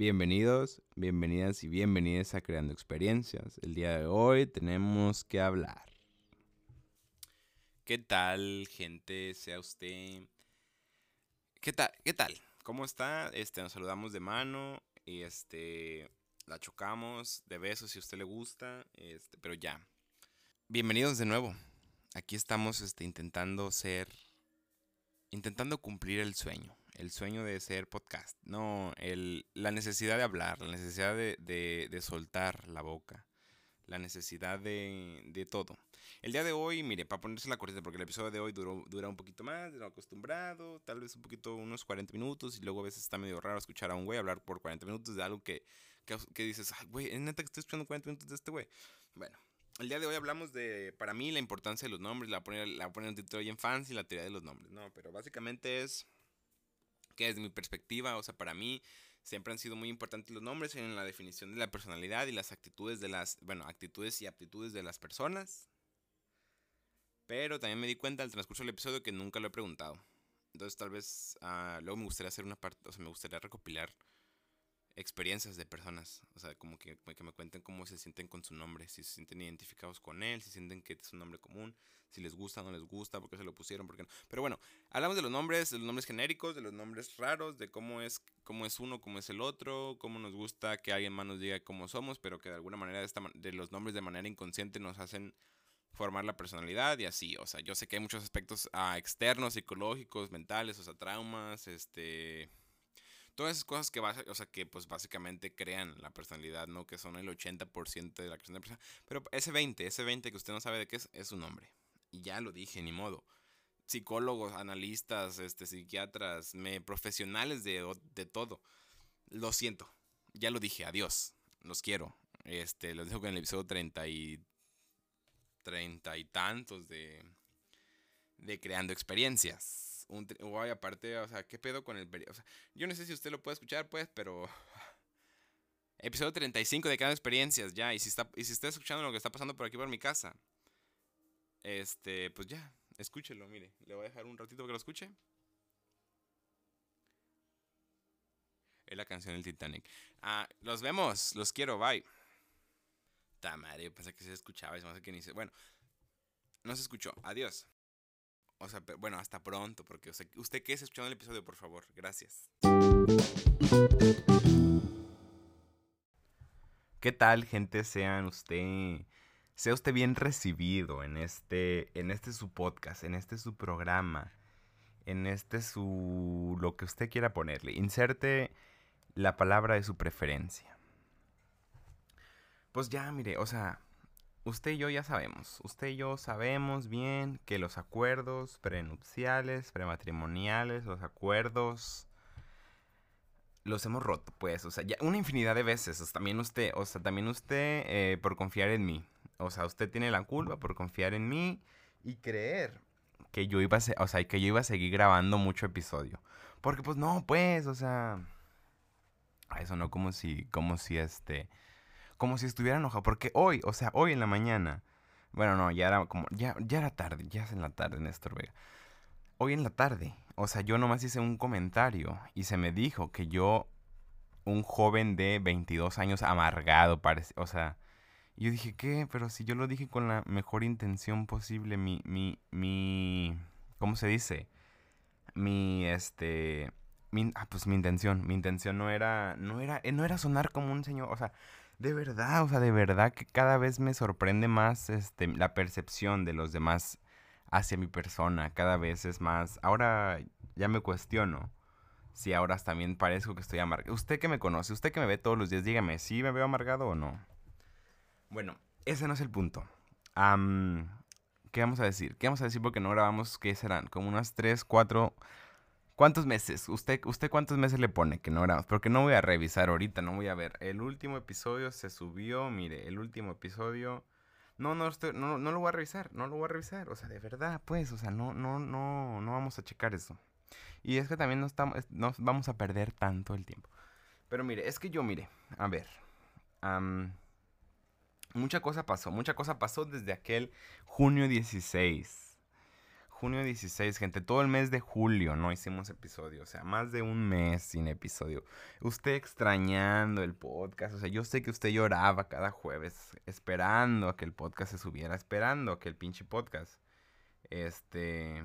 Bienvenidos, bienvenidas y bienvenidas a Creando Experiencias. El día de hoy tenemos que hablar. ¿Qué tal, gente? Sea usted. ¿Qué tal? ¿Qué tal? ¿Cómo está? Este, nos saludamos de mano y este la chocamos de besos si a usted le gusta, este, pero ya. Bienvenidos de nuevo. Aquí estamos este, intentando ser intentando cumplir el sueño el sueño de ser podcast. No, el, la necesidad de hablar, la necesidad de, de, soltar la boca, la necesidad de, de, todo. El día de hoy, mire, para ponerse la corriente, porque el episodio de hoy duró, dura un poquito más de lo acostumbrado, tal vez un poquito, unos 40 minutos, y luego a veces está medio raro escuchar a un güey hablar por 40 minutos de algo que, que, que dices, ay, güey, es neta que estoy escuchando 40 minutos de este güey. Bueno, el día de hoy hablamos de, para mí, la importancia de los nombres, la poner, la poner en título ahí en fans y la teoría de los nombres, ¿no? Pero básicamente es que desde mi perspectiva, o sea, para mí siempre han sido muy importantes los nombres en la definición de la personalidad y las actitudes de las, bueno, actitudes y aptitudes de las personas. Pero también me di cuenta al transcurso del episodio que nunca lo he preguntado. Entonces tal vez ah, luego me gustaría hacer una parte, o sea, me gustaría recopilar experiencias de personas. O sea, como que, que, me cuenten cómo se sienten con su nombre, si se sienten identificados con él, si sienten que es un nombre común, si les gusta no les gusta, por qué se lo pusieron, por qué no. Pero bueno, hablamos de los nombres, de los nombres genéricos, de los nombres raros, de cómo es, cómo es uno, cómo es el otro, cómo nos gusta que alguien más nos diga cómo somos, pero que de alguna manera de, esta, de los nombres de manera inconsciente nos hacen formar la personalidad y así, o sea, yo sé que hay muchos aspectos ah, externos, psicológicos, mentales, o sea, traumas, este, todas esas cosas que, o sea, que pues básicamente crean la personalidad, ¿no? Que son el 80% de la creación de la persona. Pero ese 20, ese 20 que usted no sabe de qué es, es un nombre. Y ya lo dije, ni modo. Psicólogos, analistas, este, psiquiatras, me, profesionales de, de todo. Lo siento. Ya lo dije, adiós. Los quiero. Este, los dejo con el episodio 30 y 30 y tantos de, de Creando Experiencias un aparte, o sea, ¿qué pedo con el o sea, yo no sé si usted lo puede escuchar pues, pero episodio 35 de cada experiencias ya y si está y si está escuchando lo que está pasando por aquí por mi casa. Este, pues ya, escúchelo, mire, le voy a dejar un ratito que lo escuche. Es la canción del Titanic. Ah, los vemos, los quiero, bye. Tamare, pensé que se escuchaba, y no que ni se. Bueno, no se escuchó. Adiós. O sea, bueno, hasta pronto, porque usted que es escuchando el episodio, por favor. Gracias. ¿Qué tal, gente? Sean usted, sea usted bien recibido en este, en este su podcast, en este su programa, en este su, lo que usted quiera ponerle. Inserte la palabra de su preferencia. Pues ya, mire, o sea, usted y yo ya sabemos, usted y yo sabemos bien que los acuerdos prenupciales, prematrimoniales, los acuerdos los hemos roto, pues, o sea, ya una infinidad de veces, o sea, también usted, o sea, también usted eh, por confiar en mí, o sea, usted tiene la culpa por confiar en mí y creer que yo iba a, o sea, que yo iba a seguir grabando mucho episodio, porque pues no, pues, o sea, eso no como si, como si este como si estuviera enojado. Porque hoy, o sea, hoy en la mañana. Bueno, no, ya era como. Ya, ya era tarde, ya es en la tarde, Néstor Vega. Hoy en la tarde. O sea, yo nomás hice un comentario y se me dijo que yo, un joven de 22 años amargado, parece. O sea, yo dije, ¿qué? Pero si yo lo dije con la mejor intención posible, mi. mi. mi. ¿Cómo se dice? Mi. este. Mi, ah, pues mi intención. Mi intención no era. No era. No era sonar como un señor. O sea de verdad, o sea, de verdad que cada vez me sorprende más este, la percepción de los demás hacia mi persona. Cada vez es más. Ahora ya me cuestiono si ahora también parezco que estoy amargado. Usted que me conoce, usted que me ve todos los días, dígame, ¿sí me veo amargado o no? Bueno, ese no es el punto. ¿Qué vamos a decir? ¿Qué vamos a decir porque no grabamos? ¿Qué serán? Como unas 3, 4 ¿Cuántos meses? ¿Usted, ¿Usted cuántos meses le pone que no grabamos? Porque no voy a revisar ahorita, no voy a ver. El último episodio se subió, mire, el último episodio... No, no, no, no lo voy a revisar, no lo voy a revisar. O sea, de verdad, pues, o sea, no, no, no, no vamos a checar eso. Y es que también no, estamos, no vamos a perder tanto el tiempo. Pero mire, es que yo, mire, a ver. mucha cosa pasó, mucha cosa pasó desde aquel junio 16 junio 16, gente. Todo el mes de julio no hicimos episodio. O sea, más de un mes sin episodio. Usted extrañando el podcast. O sea, yo sé que usted lloraba cada jueves esperando a que el podcast se subiera. Esperando que el pinche podcast. Este.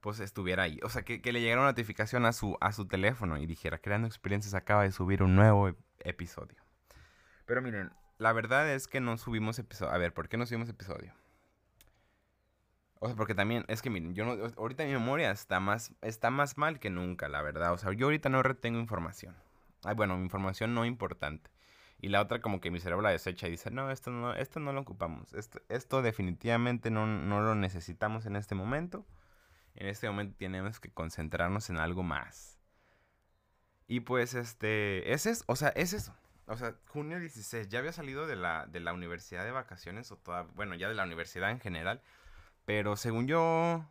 Pues estuviera ahí. O sea, que, le llegara una notificación a su, a su teléfono y dijera: Creando Experiencias acaba de subir un nuevo episodio. Pero miren, la verdad es que no subimos episodio. A ver, ¿por qué no subimos episodio? O sea, porque también, es que miren, yo no, ahorita mi memoria está más, está más mal que nunca, la verdad. O sea, yo ahorita no retengo información. Ay, bueno, información no importante. Y la otra como que mi cerebro la desecha y dice, no, esto no, esto no lo ocupamos. Esto, esto definitivamente no, no lo necesitamos en este momento. En este momento tenemos que concentrarnos en algo más. Y pues, este, ese es, o sea, es eso. O sea, junio 16, ya había salido de la, de la universidad de vacaciones, o toda, bueno, ya de la universidad en general. Pero según yo.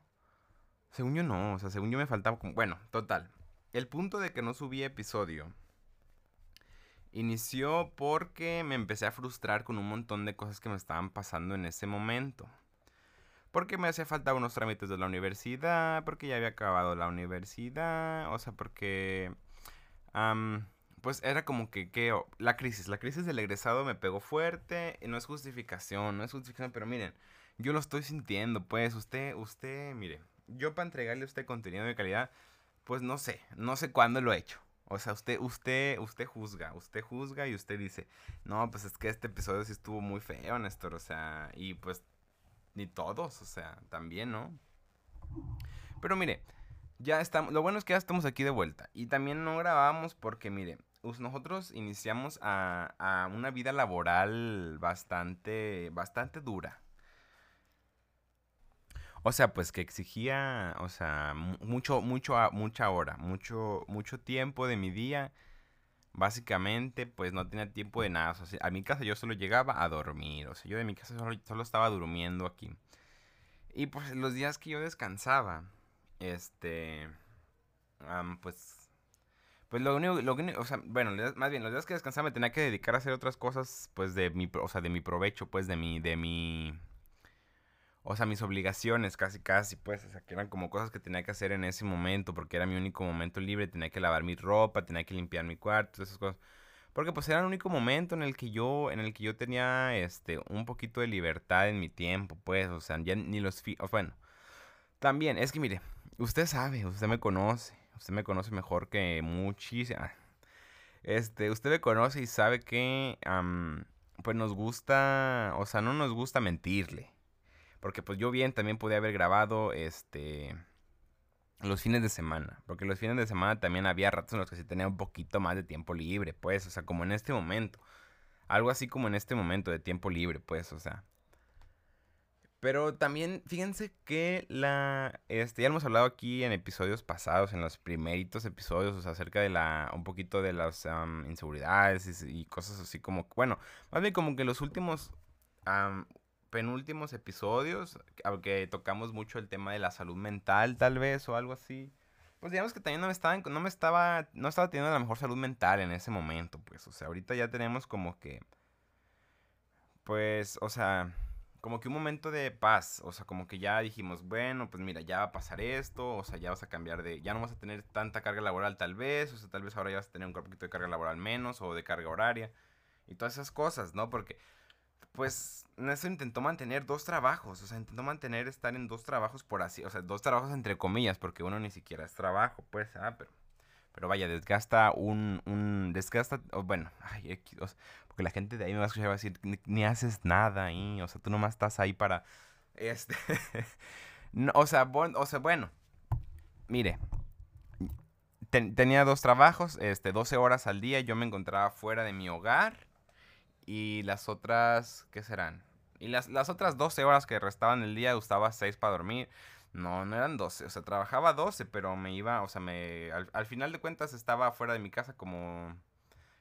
Según yo no. O sea, según yo me faltaba como. Bueno, total. El punto de que no subí episodio. Inició porque me empecé a frustrar con un montón de cosas que me estaban pasando en ese momento. Porque me hacía falta unos trámites de la universidad, porque ya había acabado la universidad, o sea, porque... pues era como que, la crisis, la crisis del egresado me pegó fuerte, y no es justificación, no es justificación, pero miren, yo lo estoy sintiendo, pues usted, usted, mire, yo para entregarle a usted contenido de calidad, pues no sé, no sé cuándo lo he hecho. O sea, usted, usted, usted juzga, usted juzga y usted dice, no, pues es que este episodio sí estuvo muy feo, Néstor, o sea, y pues ni todos, o sea, también, ¿no? Pero mire, ya estamos, lo bueno es que ya estamos aquí de vuelta. Y también no grabamos porque, mire, nosotros iniciamos a, a una vida laboral bastante, bastante dura. O sea, pues que exigía, o sea, mucho, mucho, mucha hora, mucho, mucho tiempo de mi día. Básicamente, pues no tenía tiempo de nada. O sea, a mi casa yo solo llegaba a dormir. O sea, yo de mi casa solo, estaba durmiendo aquí. Y pues los días que yo descansaba, este, pues, pues lo único, lo único, o sea, bueno, más bien los días que descansaba me tenía que dedicar a hacer otras cosas, pues de mi, o sea, de mi provecho, pues de mi, de mi, o sea, mis obligaciones casi casi, pues, o sea, que eran como cosas que tenía que hacer en ese momento, porque era mi único momento libre, tenía que lavar mi ropa, tenía que limpiar mi cuarto, esas cosas. Porque pues era el único momento en el que yo, en el que yo tenía, este, un poquito de libertad en mi tiempo, pues, o sea, ni los, fi bueno, también, es que mire, usted sabe, usted me conoce, usted me conoce mejor que muchísimo, este, usted me conoce y sabe que, pues nos gusta, o sea, no nos gusta mentirle. Porque pues yo bien también podía haber grabado este los fines de semana. Porque los fines de semana también había ratos en los que sí tenía un poquito más de tiempo libre, pues. O sea, como en este momento. Algo así como en este momento de tiempo libre, pues, o sea. Pero también, fíjense que la. Este, ya hemos hablado aquí en episodios pasados, en los primeritos episodios, o sea, acerca de la. un poquito de las inseguridades y, cosas así como. Bueno, más bien como que los últimos penúltimos episodios, aunque tocamos mucho el tema de la salud mental, tal vez, o algo así. Pues digamos que también no me estaba, no me estaba, no estaba teniendo la mejor salud mental en ese momento, pues, o sea, ahorita ya tenemos como que, pues, o sea, como que un momento de paz, o sea, como que ya dijimos, bueno, pues mira, ya va a pasar esto, o sea, ya vas a cambiar de, ya no vas a tener tanta carga laboral tal vez, o sea, tal vez ahora ya vas a tener un poquito de carga laboral menos o de carga horaria y todas esas cosas, ¿no? Porque pues Néstor intentó mantener dos trabajos, o sea, intentó mantener estar en dos trabajos por así, o sea, dos trabajos entre comillas, porque uno ni siquiera es trabajo, pues, ah, pero, pero vaya, desgasta un, un, desgasta, bueno, ay, porque la gente de ahí me va a escuchar y va a decir, ni, haces nada ahí, o sea, tú nomás estás ahí para, este, o sea, o sea, bueno, mire, tenía dos trabajos, este, 12 horas al día, yo me encontraba fuera de mi hogar, y las otras, ¿qué serán? Y las, las otras 12 horas que restaban el día usaba 6 para dormir. No, no eran 12, o sea, trabajaba 12, pero me iba, o sea, me al, final de cuentas estaba fuera de mi casa como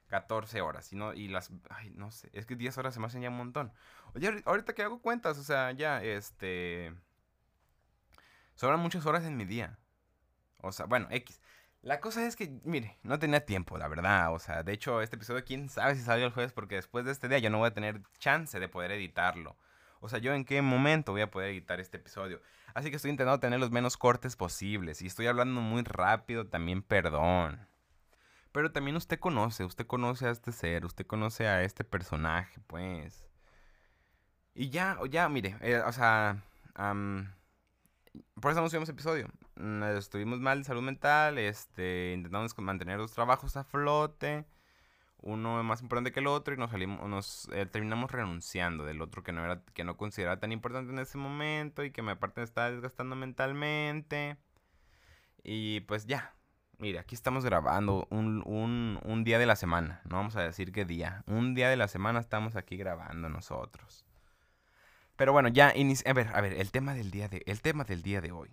14 horas. Y, no, y las, ay, no sé, es que 10 horas se me hacen ya un montón. Oye, ahorita que hago cuentas, o sea, ya, este... Sobran muchas horas en mi día. O sea, bueno, X. La cosa es que, mire, no tenía tiempo, la verdad. O sea, de hecho, este episodio, quién sabe si salió el jueves, porque después de este día yo no voy a tener chance de poder editarlo. O sea, yo en qué momento voy a poder editar este episodio. Así que estoy intentando tener los menos cortes posibles. Y estoy hablando muy rápido, también perdón. Pero también usted conoce, usted conoce a este ser, usted conoce a este personaje, pues. Y ya, ya, mire, eh, o sea, por eso no subimos episodio. Mm, estuvimos mal de salud mental, este, intentamos mantener los trabajos a flote, uno más importante que el otro y nos salimos, nos eh, terminamos renunciando del otro que no era, que no consideraba tan importante en ese momento y que me aparte estaba desgastando mentalmente. Y pues ya, mire, aquí estamos grabando un, un, un día de la semana, no vamos a decir qué día, un día de la semana estamos aquí grabando nosotros. Pero bueno, ya a ver, a ver, el tema del día de el tema del día de hoy.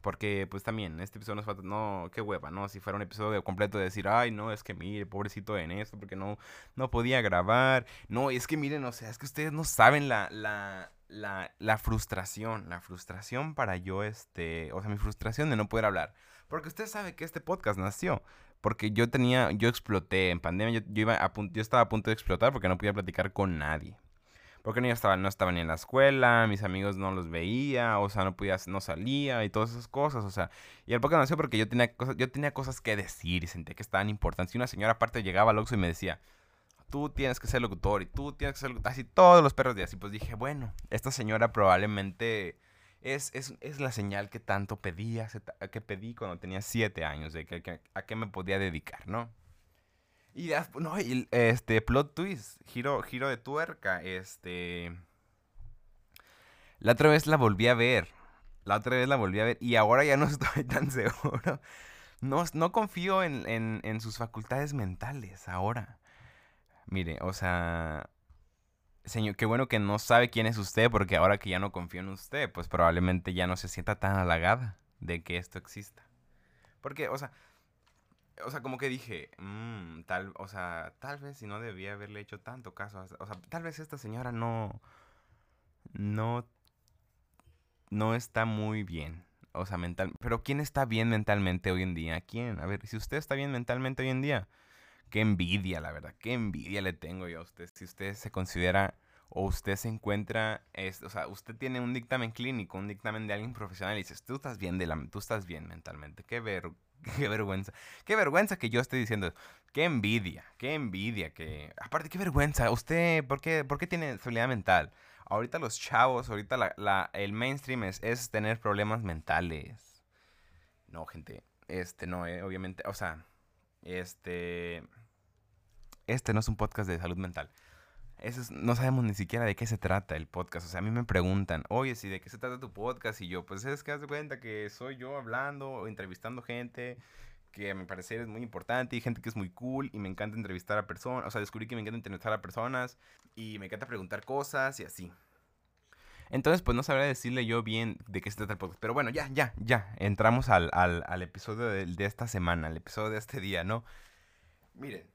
Porque pues también este episodio nos falta no, qué hueva, ¿no? Si fuera un episodio completo de decir, "Ay, no, es que mire, pobrecito en esto porque no no podía grabar." No, es que miren, o sea, es que ustedes no saben la la la, la frustración, la frustración para yo este, o sea, mi frustración de no poder hablar. Porque usted sabe que este podcast nació porque yo tenía, yo exploté en pandemia, yo, iba a, yo estaba a punto de explotar porque no podía platicar con nadie. Porque no estaba, no estaba ni en la escuela, mis amigos no los veía, o sea, no podía, no salía y todas esas cosas, o sea. Y el podcast nació porque yo tenía cosas, yo tenía cosas que decir y sentía que estaban importantes. Y una señora aparte llegaba al Oxxo y me decía, tú tienes que ser locutor y tú tienes que ser locutor, así todos los perros días. Y pues dije, bueno, esta señora probablemente es, es, la señal que tanto pedía, que pedí cuando tenía siete años, de que, a qué me podía dedicar, ¿no? Y no, este, plot twist, giro, giro de tuerca, este... La otra vez la volví a ver. La otra vez la volví a ver y ahora ya no estoy tan seguro. No, no confío en, en, sus facultades mentales ahora. Mire, o sea... Señor, qué bueno que no sabe quién es usted porque ahora que ya no confío en usted, pues probablemente ya no se sienta tan halagada de que esto exista. Porque, o sea, o sea, como que dije, mmm, tal, o sea, tal vez si no debía haberle hecho tanto caso, o sea, tal vez esta señora no, no, no está muy bien, o sea, mental, pero ¿quién está bien mentalmente hoy en día? ¿Quién? A ver, si usted está bien mentalmente hoy en día, qué envidia, la verdad, qué envidia le tengo yo a usted, si usted se considera o usted se encuentra, es, o sea, usted tiene un dictamen clínico, un dictamen de alguien profesional y dices, tú estás bien, de la, tú estás bien mentalmente, qué ver, qué vergüenza. Qué vergüenza que yo esté diciendo. Qué envidia, qué envidia. que Aparte, qué vergüenza. Usted, ¿por qué, por qué tiene estabilidad mental? Ahorita los chavos, ahorita la, la, el mainstream es, es, tener problemas mentales. No, gente. Este, no, eh, obviamente. O sea, este... Este no es un podcast de salud mental no sabemos ni siquiera de qué se trata el podcast. O sea, a mí me preguntan, oye, si de qué se trata tu podcast? Y yo, pues es que haz de cuenta que soy yo hablando o entrevistando gente que a mi parecer es muy importante y gente que es muy cool y me encanta entrevistar a personas. O sea, descubrí que me encanta entrevistar a personas y me encanta preguntar cosas y así. Entonces, pues no sabría decirle yo bien de qué se trata el podcast. Pero bueno, ya, ya, ya. Entramos al, al, episodio de, de esta semana, al episodio de este día, ¿no? Miren,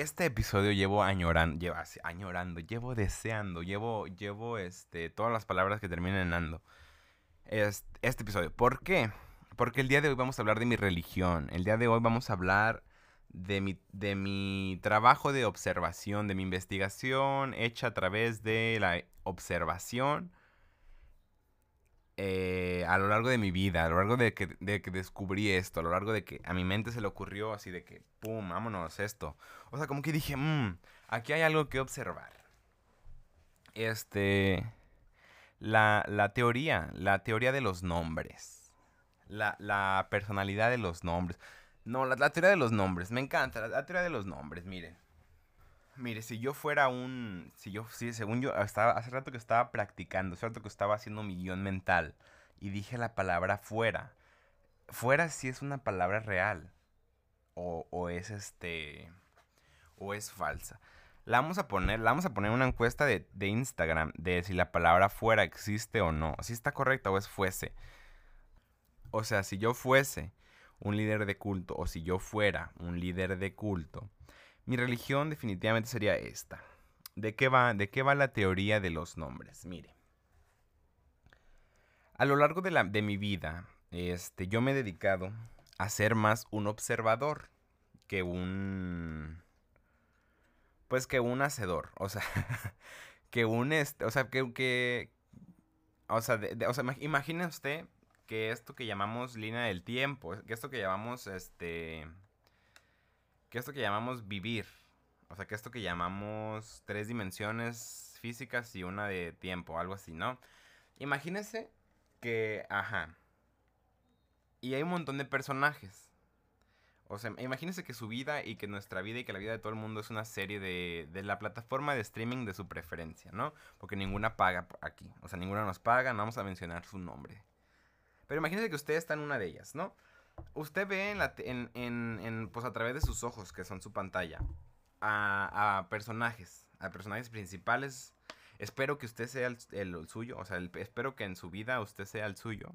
este episodio llevo añorando, llevo añorando, llevo deseando, llevo, llevo este, todas las palabras que terminan en ando. Este, este episodio. ¿Por qué? Porque el día de hoy vamos a hablar de mi religión. El día de hoy vamos a hablar de mi, de mi trabajo de observación, de mi investigación hecha a través de la observación eh, a lo largo de mi vida, a lo largo de que, de que descubrí esto, a lo largo de que a mi mente se le ocurrió así de que, ¡pum!, vámonos, esto. O sea, como que dije, mmm, aquí hay algo que observar. Este, la, la teoría, la teoría de los nombres. La, la personalidad de los nombres. No, la, teoría de los nombres, me encanta, la teoría de los nombres, miren. Mire, si yo fuera un. Si yo, sí, según yo, estaba, hace rato que estaba practicando, hace rato que estaba haciendo mi guion mental y dije la palabra fuera. Fuera sí es una palabra real. O, o es este. O es falsa. La vamos a poner, la vamos a poner una encuesta de, de Instagram de si la palabra fuera existe o no. Si está correcta o es fuese. O sea, si yo fuese un líder de culto o si yo fuera un líder de culto mi religión definitivamente sería esta. ¿De qué va, de qué va la teoría de los nombres? Mire. A lo largo de, la, de mi vida, este, yo me he dedicado a ser más un observador que un... Pues que un hacedor. O sea, que un... Este, o sea, que, O sea, o sea, usted que esto que llamamos línea del tiempo, que esto que llamamos, este, que esto que llamamos vivir, o sea, que esto que llamamos tres dimensiones físicas y una de tiempo, algo así, ¿no? Imagínese que, ajá, y hay un montón de personajes. O sea, imagínese que su vida y que nuestra vida y que la vida de todo el mundo es una serie de, de la plataforma de streaming de su preferencia, ¿no? Porque ninguna paga aquí. O sea, ninguna nos paga, no vamos a mencionar su nombre. Pero imagínese que usted está en una de ellas, ¿no? Usted ve en, la, en, en, pues a través de sus ojos, que son su pantalla, a, a personajes, a personajes principales. Espero que usted sea el, el, suyo, o sea, espero que en su vida usted sea el suyo.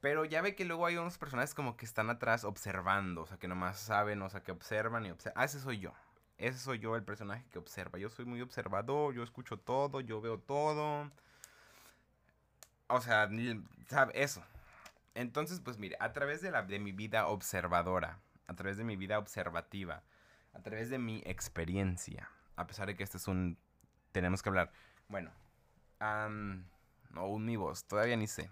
Pero ya ve que luego hay unos personajes como que están atrás observando, o sea, que nomás saben, o sea, que observan y observan. Ah, ese soy yo. Ese soy yo, el personaje que observa. Yo soy muy observador, yo escucho todo, yo veo todo. O sea, ¿sabe? Eso. Entonces, pues mire, a través de, la, de mi vida observadora, a través de mi vida observativa, a través de mi experiencia, a pesar de que este es un... Tenemos que hablar. Bueno, no, un mi voz, todavía ni sé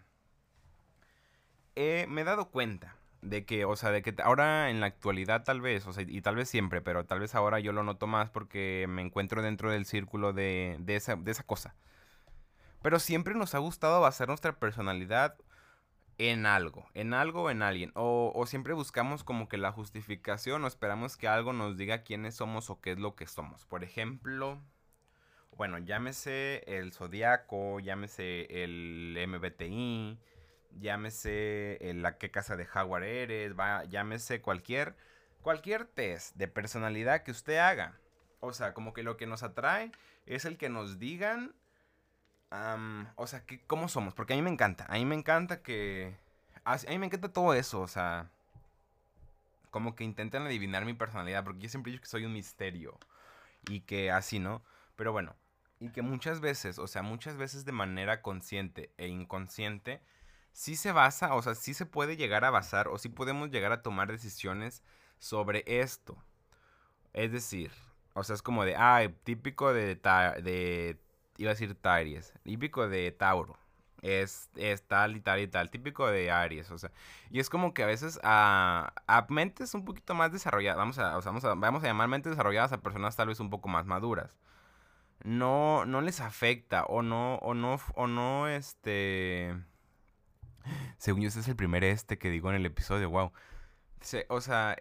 me he dado cuenta de que, o sea, de que ahora en la actualidad tal vez, o sea, y tal vez siempre, pero tal vez ahora yo lo noto más porque me encuentro dentro del círculo de, de, esa, de esa cosa. Pero siempre nos ha gustado basar nuestra personalidad en algo, en algo o en alguien. O, siempre buscamos como que la justificación o esperamos que algo nos diga quiénes somos o qué es lo que somos. Por ejemplo, bueno, llámese el zodiaco, llámese el MBTI llámese la qué casa de Jaguar eres, va, llámese cualquier, cualquier test de personalidad que usted haga. O sea, como que lo que nos atrae es el que nos digan, o sea, que, cómo somos. Porque a mí me encanta, a mí me encanta que... A, mí me encanta todo eso, o sea... Como que intentan adivinar mi personalidad, porque yo siempre digo que soy un misterio. Y que así, ¿no? Pero bueno, y que muchas veces, o sea, muchas veces de manera consciente e inconsciente, sí se basa, o sea, sí se puede llegar a basar o sí podemos llegar a tomar decisiones sobre esto. Es decir, o sea, es como de, ah, típico de iba a decir Taries, típico de Tauro. Es, es, tal y tal y tal, típico de Aries, o sea, y es como que a veces a, a mentes un poquito más desarrolladas, vamos a, vamos a, vamos a llamar mentes desarrolladas a personas tal vez un poco más maduras, no, no les afecta o no, o no, o no, este, según yo, este es el primer este que digo en el episodio, wow. o sea,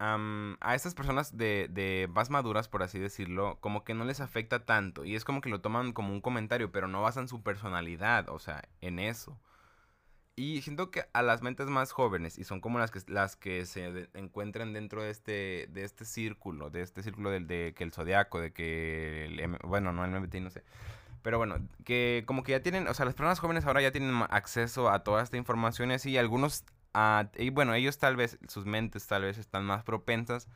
a estas personas de, de, más maduras, por así decirlo, como que no les afecta tanto. Y es como que lo toman como un comentario, pero no basan su personalidad, o sea, en eso. Y siento que a las mentes más jóvenes, y son como las que, las que se encuentran dentro de este, de este círculo, de este círculo del de que el zodiaco, de que el, bueno, no el MBT, no sé, pero bueno, que como que ya tienen, o sea, las personas jóvenes ahora ya tienen acceso a toda esta información y así, y algunos, y bueno, ellos tal vez, sus mentes tal vez están más propensas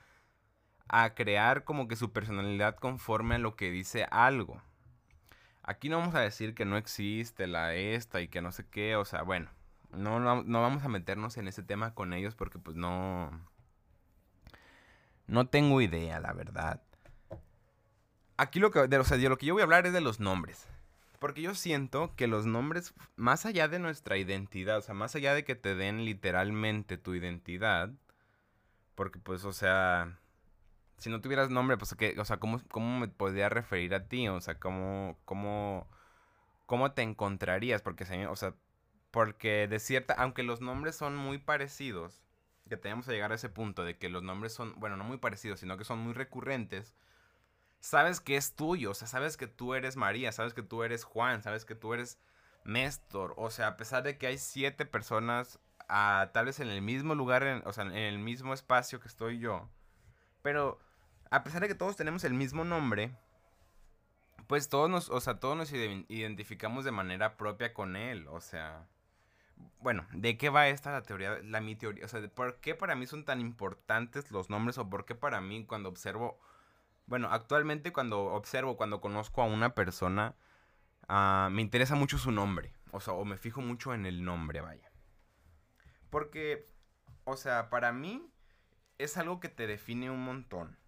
a crear como que su personalidad conforme a lo que dice algo. Aquí no vamos a decir que no existe la esta y que no sé qué, o sea, bueno, no, no, no vamos a meternos en ese tema con ellos porque pues no... No tengo idea, la verdad aquí lo que, de, o sea, lo que yo voy a hablar es de los nombres. Porque yo siento que los nombres, más allá de nuestra identidad, o sea, más allá de que te den literalmente tu identidad, porque pues, o sea, si no tuvieras nombre, pues, ¿qué, o sea, ¿cómo, ¿cómo me podría referir a ti? O sea, ¿cómo, cómo, cómo te encontrarías? Porque, o sea, porque de cierta, aunque los nombres son muy parecidos, que tenemos que llegar a ese punto de que los nombres son, bueno, no muy parecidos, sino que son muy recurrentes, sabes que es tuyo, o sea, sabes que tú eres María, sabes que tú eres Juan, sabes que tú eres Néstor, o sea, a pesar de que hay siete personas, ah, tal vez en el mismo lugar, o sea, en el mismo espacio que estoy yo, pero a pesar de que todos tenemos el mismo nombre, pues todos nos, o sea, todos nos identificamos de manera propia con él, o sea, bueno, ¿de qué va esta la teoría, la mi teoría? O sea, ¿por qué para mí son tan importantes los nombres o por qué para mí cuando observo bueno, actualmente cuando observo, cuando conozco a una persona, ah, me interesa mucho su nombre. O sea, o me fijo mucho en el nombre, vaya. Porque, o sea, para mí es algo que te define un montón.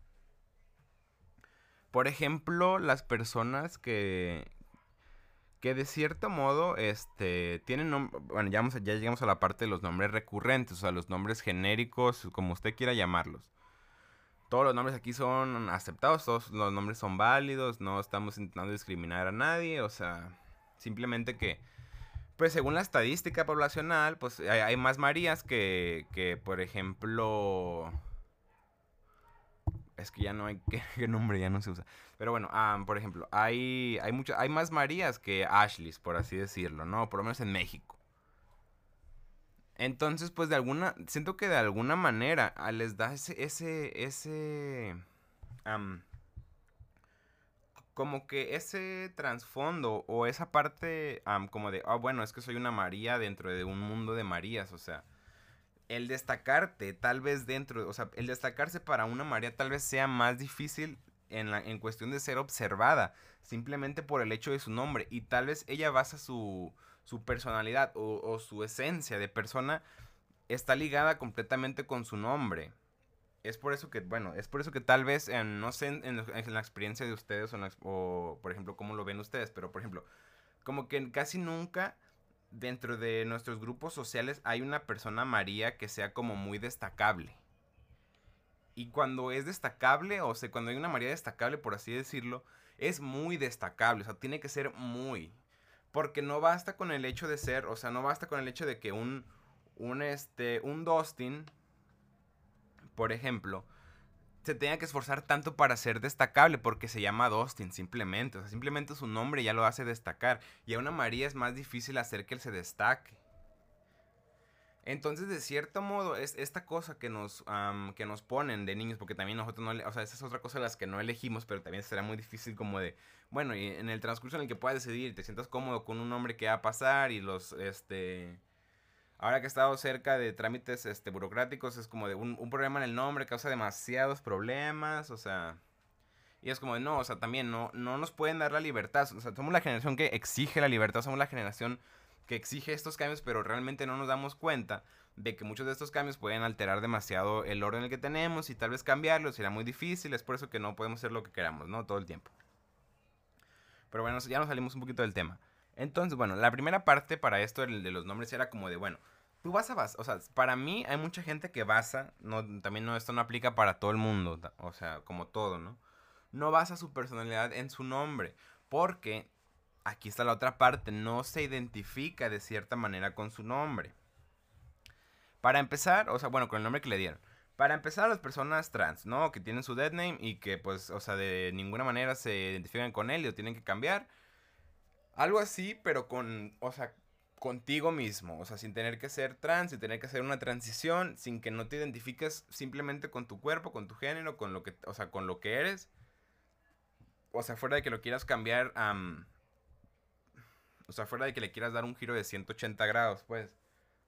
Por ejemplo, las personas que, que de cierto modo, este, tienen, bueno, ya, ya llegamos a la parte de los nombres recurrentes, o sea, los nombres genéricos, como usted quiera llamarlos. Todos los nombres aquí son aceptados, todos los nombres son válidos, no estamos intentando discriminar a nadie, o sea, simplemente que, pues según la estadística poblacional, pues hay, más Marías que, que, por ejemplo, es que ya no hay, ¿qué, nombre ya no se usa? Pero bueno, por ejemplo, hay, hay, mucho, hay más Marías que Ashleys, por así decirlo, ¿no? Por lo menos en México. Entonces, pues de alguna, siento que de alguna manera ah, les da ese, ese, ese, como que ese trasfondo o esa parte como de, ah, bueno, es que soy una María dentro de un mundo de Marías, o sea, el destacarte tal vez dentro, o sea, el destacarse para una María tal vez sea más difícil en, la, en cuestión de ser observada, simplemente por el hecho de su nombre, y tal vez ella basa su, su personalidad o, su esencia de persona está ligada completamente con su nombre. Es por eso que, bueno, es por eso que tal vez, no sé en, la experiencia de ustedes o, o, por ejemplo, cómo lo ven ustedes, pero por ejemplo, como que casi nunca dentro de nuestros grupos sociales hay una persona María que sea como muy destacable. Y cuando es destacable, o sea, cuando hay una María destacable, por así decirlo, es muy destacable, o sea, tiene que ser muy. Porque no basta con el hecho de ser, o sea, no basta con el hecho de que un, un, este, un Dustin, por ejemplo, se tenga que esforzar tanto para ser destacable porque se llama Dustin simplemente. O sea, simplemente su nombre ya lo hace destacar. Y a una María es más difícil hacer que él se destaque. Entonces, de cierto modo, es esta cosa que nos, que nos ponen de niños, porque también nosotros no, o sea, esa es otra cosa de las que no elegimos, pero también será muy difícil como de, bueno, y en el transcurso en el que puedas decidir, te sientas cómodo con un nombre que va a pasar y los, este, ahora que he estado cerca de trámites, este, burocráticos, es como de un, un problema en el nombre causa demasiados problemas, o sea, y es como de, no, o sea, también no, no nos pueden dar la libertad, o sea, somos la generación que exige la libertad, somos la generación que exige estos cambios, pero realmente no nos damos cuenta de que muchos de estos cambios pueden alterar demasiado el orden que tenemos y tal vez cambiarlo será muy difícil, es por eso que no podemos hacer lo que queramos, ¿no? Todo el tiempo. Pero bueno, ya nos salimos un poquito del tema. Entonces, bueno, la primera parte para esto de los nombres era como de, bueno, tú vas a basar, o sea, para mí hay mucha gente que basa, no, también no, esto no aplica para todo el mundo, o sea, como todo, ¿no? No basa su personalidad en su nombre, porque aquí está la otra parte, no se identifica de cierta manera con su nombre. Para empezar, o sea, bueno, con el nombre que le dieron. Para empezar, las personas trans, ¿no? Que tienen su dead name y que, pues, o sea, de ninguna manera se identifican con él y lo tienen que cambiar. Algo así, pero con, o sea, contigo mismo. O sea, sin tener que ser trans, sin tener que hacer una transición, sin que no te identifiques simplemente con tu cuerpo, con tu género, con lo que, o sea, con lo que eres. O sea, fuera de que lo quieras cambiar. O sea, fuera de que le quieras dar un giro de 180 grados, pues.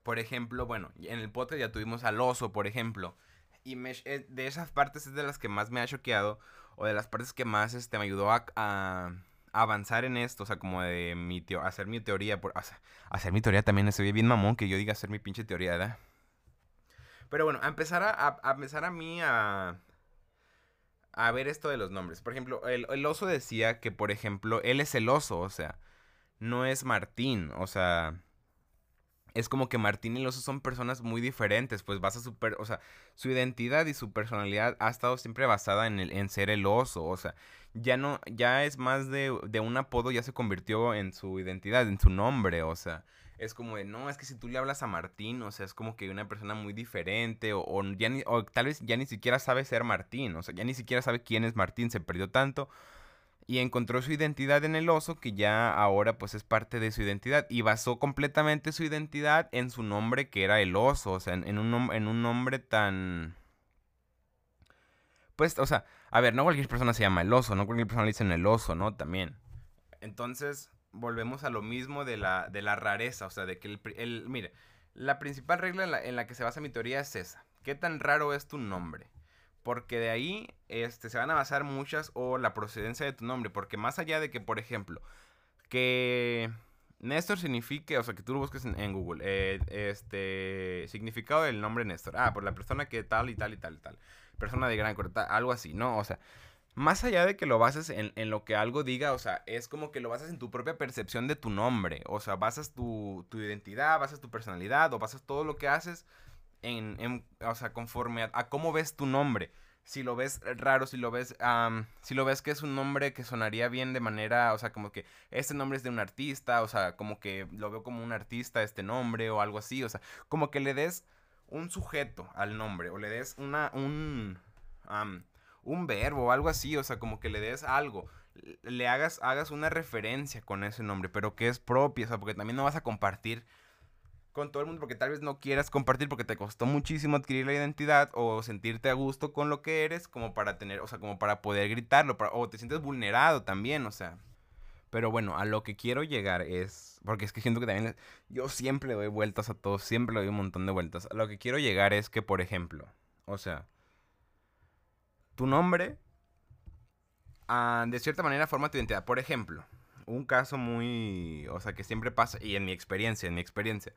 Por ejemplo, bueno, en el podcast ya tuvimos al oso, por ejemplo. Y eh, de esas partes es de las que más me ha choqueado. O de las partes que más este, me ayudó a, avanzar en esto. O sea, como de mi hacer mi teoría. Por, hacer mi teoría también se ve bien mamón que yo diga hacer mi pinche teoría, ¿verdad? Pero bueno, a empezar a, a empezar a mí a, a ver esto de los nombres. Por ejemplo, el, el, oso decía que, por ejemplo, él es el oso, o sea, no es Martín, o sea, es como que Martín y el oso son personas muy diferentes, pues basa su, o sea, su identidad y su personalidad ha estado siempre basada en, el, en ser el oso, o sea, ya no, ya es más de, de un apodo, ya se convirtió en su identidad, en su nombre, o sea, es como de, no, es que si tú le hablas a Martín, o sea, es como que una persona muy diferente, o, o ya ni, o tal vez ya ni siquiera sabe ser Martín, o sea, ya ni siquiera sabe quién es Martín, se perdió tanto, y encontró su identidad en el oso que ya ahora pues es parte de su identidad y basó completamente su identidad en su nombre que era el oso, o sea, en, un, en un nombre tan... Pues, o sea, a ver, no cualquier persona se llama el oso, no cualquier persona le dicen el oso, ¿no? También. Entonces, volvemos a lo mismo de la, de la rareza, o sea, de que el, el mire, la principal regla en la, en la que se basa mi teoría es esa. ¿Qué tan raro es tu nombre? Porque de ahí este, se van a basar muchas o la procedencia de tu nombre. Porque más allá de que, por ejemplo, que Néstor signifique, o sea, que tú lo busques en, Google, eh, este, significado del nombre Néstor. Ah, por la persona que tal y tal y tal y tal. Persona de gran corta, algo así, ¿no? O sea, más allá de que lo bases en, lo que algo diga, o sea, es como que lo basas en tu propia percepción de tu nombre. O sea, basas tu, tu identidad, basas tu personalidad, o basas todo lo que haces en, o sea, conforme a, cómo ves tu nombre. Si lo ves raro, si lo ves, si lo ves que es un nombre que sonaría bien de manera, o sea, como que este nombre es de un artista, o sea, como que lo veo como un artista este nombre o algo así, o sea, como que le des un sujeto al nombre o le des una, un, un verbo o algo así, o sea, como que le des algo, le hagas, hagas una referencia con ese nombre, pero que es propia, o sea, porque también no vas a compartir con todo el mundo porque tal vez no quieras compartir porque te costó muchísimo adquirir la identidad o sentirte a gusto con lo que eres como para tener, o sea, como para poder gritarlo, o te sientes vulnerado también, o sea. Pero bueno, a lo que quiero llegar es, porque es que siento que también yo siempre le doy vueltas a todo, siempre le doy un montón de vueltas. A lo que quiero llegar es que, por ejemplo, o sea, tu nombre, ah, de cierta manera, forma tu identidad. Por ejemplo, un caso muy, o sea, que siempre pasa, y en mi experiencia, en mi experiencia,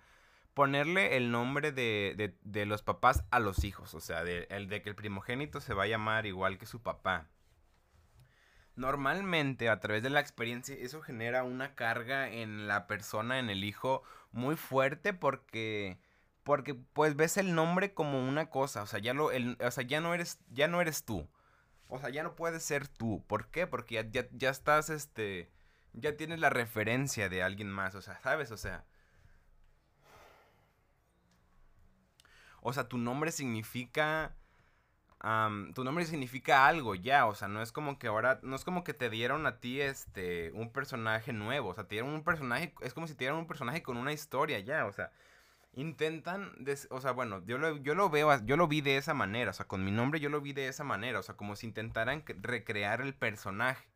ponerle el nombre de, de, los papás a los hijos, o sea, de, el de que el primogénito se va a llamar igual que su papá. Normalmente, a través de la experiencia, eso genera una carga en la persona, en el hijo, muy fuerte porque porque pues ves el nombre como una cosa, o sea, ya lo el, o sea, ya no eres ya no eres tú. O sea, ya no puedes ser tú. ¿Por qué? Porque ya, ya, estás este ya tienes la referencia de alguien más, o sea, ¿sabes? O sea, O sea, tu nombre significa tu nombre significa algo ya, o sea, no es como que ahora, no es como que te dieron a ti este, un personaje nuevo, o sea, te dieron un personaje, es como si te dieran un personaje con una historia ya, o sea, intentan, o sea, bueno, yo lo, yo lo veo, yo lo vi de esa manera, o sea, con mi nombre yo lo vi de esa manera, o sea, como si intentaran recrear el personaje,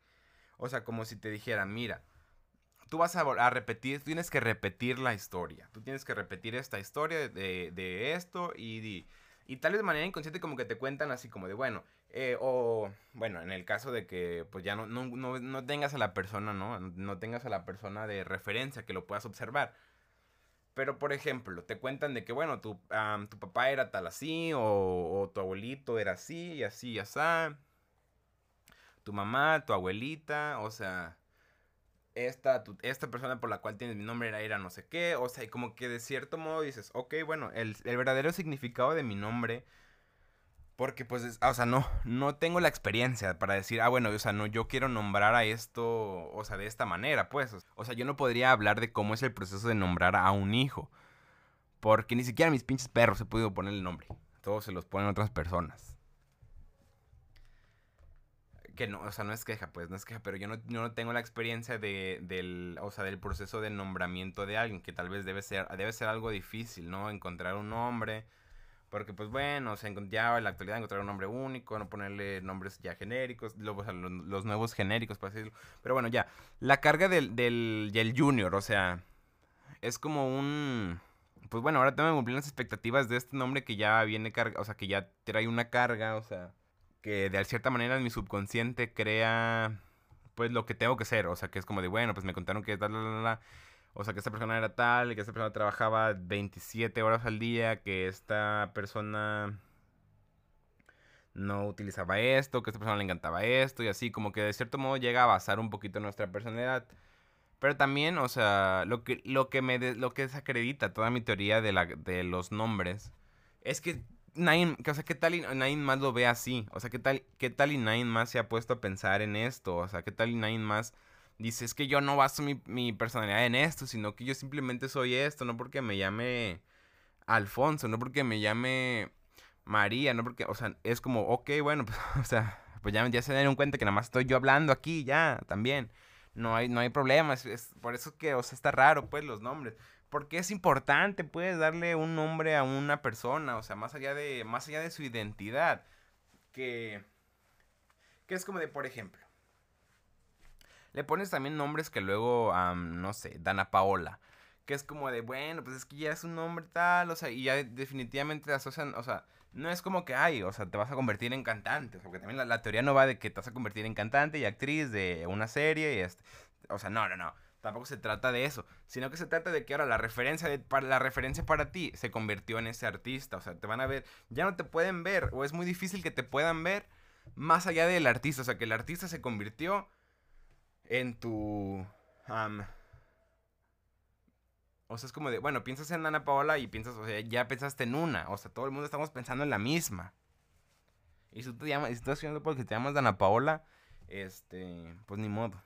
o sea, como si te dijeran, mira, tú vas a, repetir, tienes que repetir la historia, tú tienes que repetir esta historia de, de esto y, y, tal vez de manera inconsciente como que te cuentan así como de, bueno, eh, o bueno, en el caso de que pues ya no, no, no, no tengas a la persona, ¿no? No tengas a la persona de referencia que lo puedas observar pero, por ejemplo, te cuentan de que, bueno, tu, tu papá era tal así, o, tu abuelito era así, y así, y así. Tu mamá, tu abuelita, o sea, esta, esta persona por la cual tienes mi nombre era, era no sé qué. O sea, y como que de cierto modo dices, ok, bueno, el, el verdadero significado de mi nombre porque pues, o sea, no, no tengo la experiencia para decir, ah, bueno, o sea, no, yo quiero nombrar a esto, o sea, de esta manera, pues. O sea, yo no podría hablar de cómo es el proceso de nombrar a un hijo. Porque ni siquiera mis pinches perros he podido poner el nombre. Todos se los ponen otras personas. Que no, o sea, no es queja, pues, no es queja, pero yo no, yo no tengo la experiencia de, del, o sea, del proceso de nombramiento de alguien, que tal vez debe ser, debe ser algo difícil, ¿no? Encontrar un nombre porque, pues bueno, o sea, ya en la actualidad encontrar un nombre único, no ponerle nombres ya genéricos, luego, los, nuevos genéricos, por así decirlo. Pero bueno, ya. La carga del, del, del Junior, o sea, es como un. Pues bueno, ahora tengo que cumplir las expectativas de este nombre que ya viene carga, o sea, que ya trae una carga, o sea, que de cierta manera mi subconsciente crea, pues lo que tengo que ser, o sea, que es como de, bueno, pues me contaron que tal, la, o sea, que esta persona era tal, que esta persona trabajaba 27 horas al día, que esta persona no utilizaba esto, que esta persona le encantaba esto y así, como que de cierto modo llega a basar un poquito nuestra personalidad. Pero también, o sea, lo que, lo que me lo que desacredita toda mi teoría de, la, de los nombres es que nadie, o sea, ¿qué tal y nadie más lo ve así? O sea, ¿qué tal, ¿qué tal y nadie más se ha puesto a pensar en esto? O sea, ¿qué tal y nadie más dice, es que yo no baso mi, personalidad en esto, sino que yo simplemente soy esto, no porque me llame Alfonso, no porque me llame María, no porque, o sea, es como, ok, bueno, pues, o sea, pues ya, ya se dieron cuenta que nada más estoy yo hablando aquí, ya, también. No hay, no hay problema, es, por eso que, o sea, está raro, pues, los nombres. Porque es importante, puedes darle un nombre a una persona, o sea, más allá de, más allá de su identidad. Que, que es como de, por ejemplo, le pones también nombres que luego, no sé, Dana Paola. Que es como de, bueno, pues es que ya es un nombre tal, o sea, y ya definitivamente asocian, o sea, no es como que, ay, o sea, te vas a convertir en cantante, porque también la, teoría no va de que te vas a convertir en cantante y actriz de una serie y este, o sea, no, no, no, tampoco se trata de eso, sino que se trata de que ahora la referencia, para, la referencia para ti se convirtió en ese artista, o sea, te van a ver, ya no te pueden ver, o es muy difícil que te puedan ver más allá del artista. O sea, que el artista se convirtió en tu... o sea, es como de, bueno, piensas en Ana Paola y piensas, o sea, ya pensaste en una. O sea, todo el mundo estamos pensando en la misma. Y si tú te llamas, si estás haciendo porque te llamas Ana Paola, este, pues ni modo.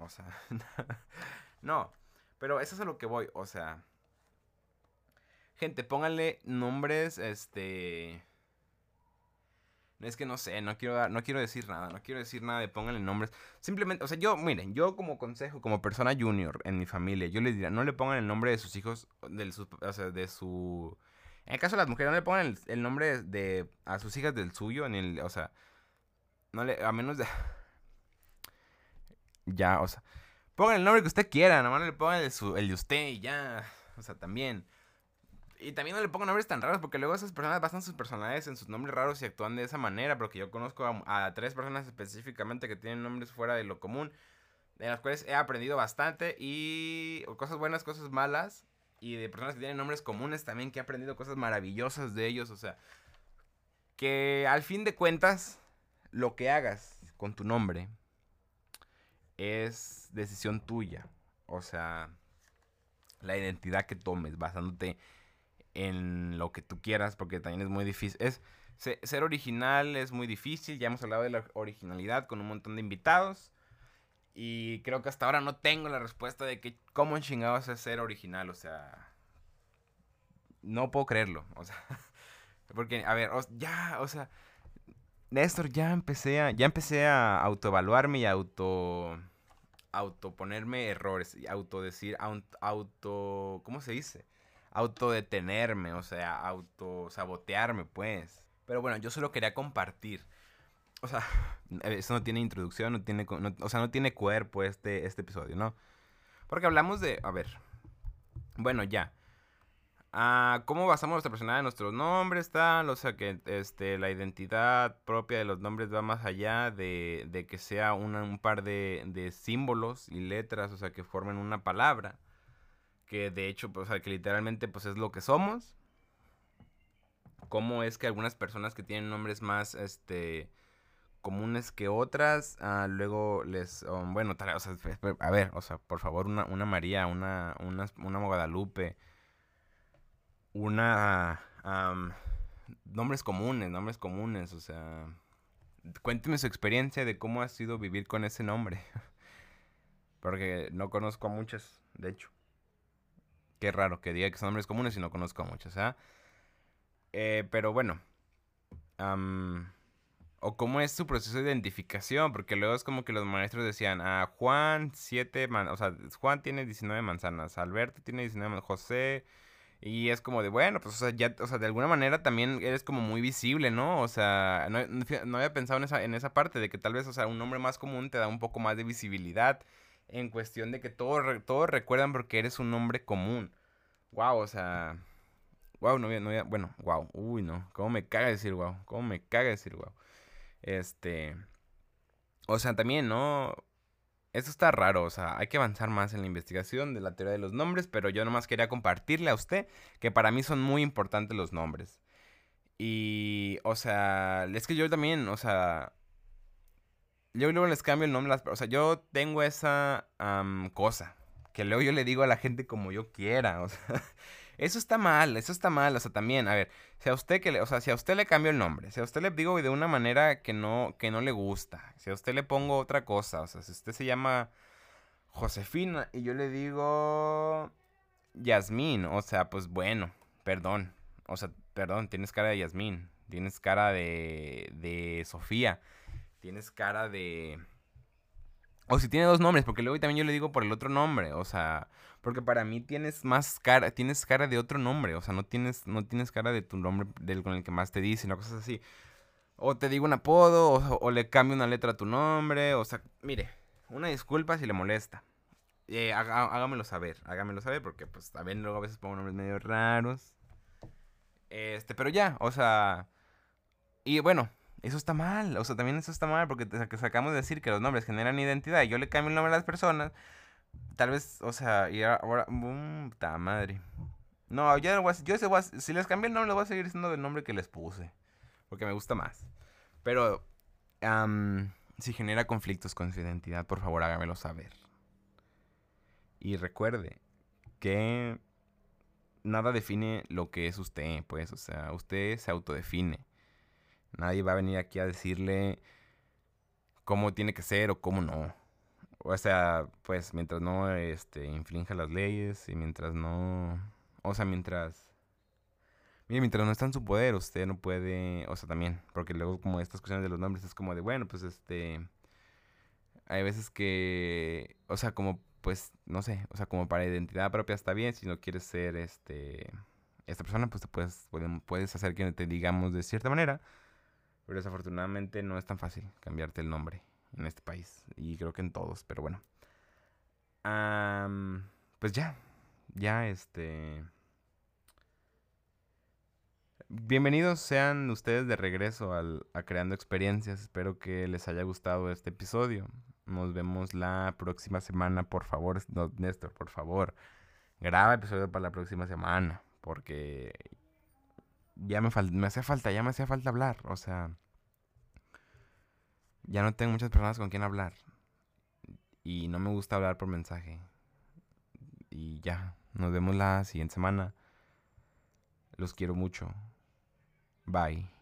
O sea, no. Pero eso es a lo que voy. O sea, gente, pónganle nombres, este es que no sé, no quiero, no quiero decir nada, no quiero decir nada de pónganle nombres. Simplemente, o sea, yo, miren, yo como consejo, como persona junior en mi familia, yo les diría, no le pongan el nombre de sus hijos, de o sea, de su... En el caso de las mujeres, no le pongan el, nombre de, a sus hijas del suyo, en el, o sea, no le, a menos de... ya, o sea, pongan el nombre que usted quiera, nomás le pongan el, el de usted y ya, o sea, también. Y también no le pongo nombres tan raros porque luego esas personas basan sus personalidades en sus nombres raros y actúan de esa manera. Porque yo conozco a, tres personas específicamente que tienen nombres fuera de lo común, de las cuales he aprendido bastante y cosas buenas, cosas malas. Y de personas que tienen nombres comunes también que he aprendido cosas maravillosas de ellos. O sea, que al fin de cuentas, lo que hagas con tu nombre es decisión tuya. O sea, la identidad que tomes basándote en lo que tú quieras, porque también es muy difícil. Es, ser original es muy difícil, ya hemos hablado de la originalidad con un montón de invitados. Y creo que hasta ahora no tengo la respuesta de que cómo chingados es ser original, o sea... No puedo creerlo, o sea... Porque, a ver, ya, o sea... Néstor, ya empecé a, ya empecé a autoevaluarme y auto auto ponerme errores y auto ¿cómo se dice? autodetenerme, o sea, autosabotearme, pues. Pero bueno, yo solo quería compartir. O sea, eso no tiene introducción, no tiene, o sea, no tiene cuerpo este, este episodio, ¿no? Porque hablamos de, a ver, bueno, ya. Ah, ¿Cómo basamos nuestra personalidad en nuestros nombres, tal? O sea, que este, la identidad propia de los nombres va más allá de, de que sea un par de, de símbolos y letras, o sea, que formen una palabra que de hecho, pues, o sea, que literalmente pues es lo que somos. Cómo es que algunas personas que tienen nombres más, este, comunes que otras, ah, luego les, um, bueno, o sea, a ver, o sea, por favor, una, una María, una, una, una Guadalupe, una, nombres comunes, nombres comunes, o sea, cuénteme su experiencia de cómo ha sido vivir con ese nombre. Porque no conozco a muchas, de hecho. Qué raro que diga que son nombres comunes y no conozco a muchos, ¿ah? Eh, pero bueno. o cómo es su proceso de identificación, porque luego es como que los maestros decían, ah, Juan, 7, o sea, Juan tiene 19 manzanas, Alberto tiene 19 José, y es como de, bueno, pues, o sea, ya, o sea, de alguna manera también eres como muy visible, ¿no? O sea, no, había pensado en esa, en esa parte de que tal vez, o sea, un nombre más común te da un poco más de visibilidad en cuestión de que todos, todos recuerdan porque eres un nombre común. Wow, o sea. Wow, no había, no había, bueno, wow, uy, no. ¿Cómo me caga decir wow? ¿Cómo me caga decir wow? Este. O sea, también, ¿no? Esto está raro, o sea, hay que avanzar más en la investigación de la teoría de los nombres, pero yo nomás quería compartirle a usted que para mí son muy importantes los nombres. Y, o sea, es que yo también, o sea, yo luego les cambio el nombre, o sea, yo tengo esa cosa, que luego yo le digo a la gente como yo quiera, o sea, eso está mal, eso está mal, o sea, también, a ver, si a usted que le, o sea, si a usted le cambio el nombre, si a usted le digo de una manera que no que no le gusta, si a usted le pongo otra cosa, o sea, si usted se llama Josefina y yo le digo Yasmín, o sea, pues bueno, perdón, o sea, perdón, tienes cara de Yasmín, tienes cara de de Sofía tienes cara de... O si tiene dos nombres, porque luego también yo le digo por el otro nombre, o sea, porque para mí tienes más cara, tienes cara de otro nombre, o sea, no tienes, no tienes cara de tu nombre del con el que más te dicen o cosas así. O te digo un apodo, o, le cambio una letra a tu nombre, o sea, mire, una disculpa si le molesta. Eh, hágamelo saber, hágamelo saber, porque pues también luego a veces pongo nombres medio raros. Este, pero ya, o sea, y bueno, eso está mal, o sea, también eso está mal porque sacamos de decir que los nombres generan identidad y yo le cambio el nombre a las personas. Tal vez, o sea, y ahora, boom, ta madre. No, yo, yo si les cambio el nombre, le voy a seguir diciendo el nombre que les puse. Porque me gusta más. Pero, si genera conflictos con su identidad, por favor hágamelo saber. Y recuerde que nada define lo que es usted, pues, o sea, usted se autodefine. Nadie va a venir aquí a decirle cómo tiene que ser o cómo no. O sea, pues mientras no este, inflinja las leyes y mientras no... O sea, mientras... Mire, mientras no está en su poder, usted no puede... O sea, también, porque luego como estas cuestiones de los nombres es como de, bueno, pues este... Hay veces que... O sea, como pues, no sé, o sea, como para identidad propia está bien, si no quieres ser este esta persona, pues te puedes, puedes hacer que te digamos de cierta manera, pero desafortunadamente no es tan fácil cambiarte el nombre en este país, y creo que en todos, pero bueno. pues ya, ya este... Bienvenidos sean ustedes de regreso al, a Creando Experiencias. Espero que les haya gustado este episodio. Nos vemos la próxima semana, por favor. Néstor, por favor. Graba episodio para la próxima semana. Porque ya me, me hace falta, ya me hacía falta hablar. O sea, ya no tengo muchas personas con quien hablar. Y no me gusta hablar por mensaje. Y ya, nos vemos la siguiente semana. Los quiero mucho. Bye.